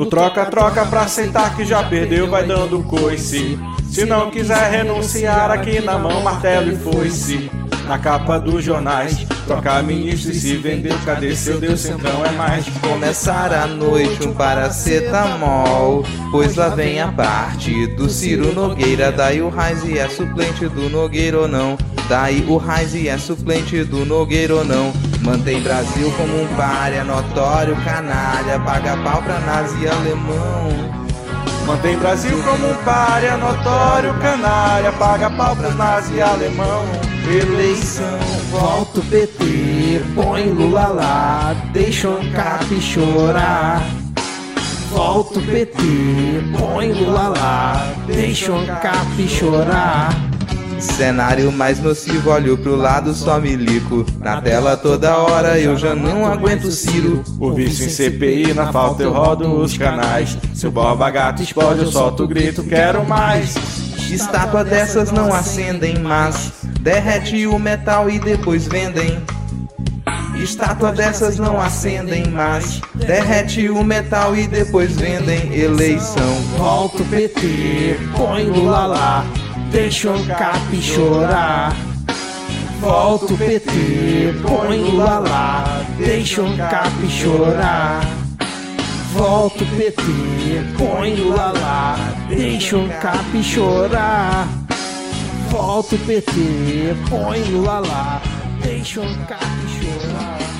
No troca-troca pra aceitar que já perdeu, vai dando coice. Se não quiser renunciar, aqui na mão martelo e foice. Na capa dos jornais, trocar ministro e se vender, cadê seu Deus Centrão é mais. Começar a noite um paracetamol, pois lá vem a parte do Ciro Nogueira. Daí o Raiz é suplente do Nogueira ou não? Daí o Raiz é suplente do Nogueira ou não? Mantém Brasil como um párea, notório canalha, paga pau pra nazi alemão. Mantém Brasil como um párea, notório canalha, paga pau pros nazi alemão. Eleição, volta o PT, põe Lula lá, deixa o Ancap chorar. Volta o PT, põe Lula lá, deixa o Ancap chorar. Cenário mais nocivo, olho pro lado, só milico. Na tela toda hora eu já não aguento o Ciro. O vício em CPI, na falta eu rodo os canais. Se o boba gato explode, eu solto o grito, quero mais. Estátua dessas não acendem, mas derrete o metal e depois vendem. Estátua dessas não acendem, mas derrete o metal e depois vendem. Eleição, volta o PT, põe Lula lá, deixa o Cap chorar. Volta o PT, põe Lula lá, deixa o Cap chorar. Volta o PT, põe Lula lá, deixa o Cap chorar. Volta o PT, põe Lula lá, deixa o Cap chorar.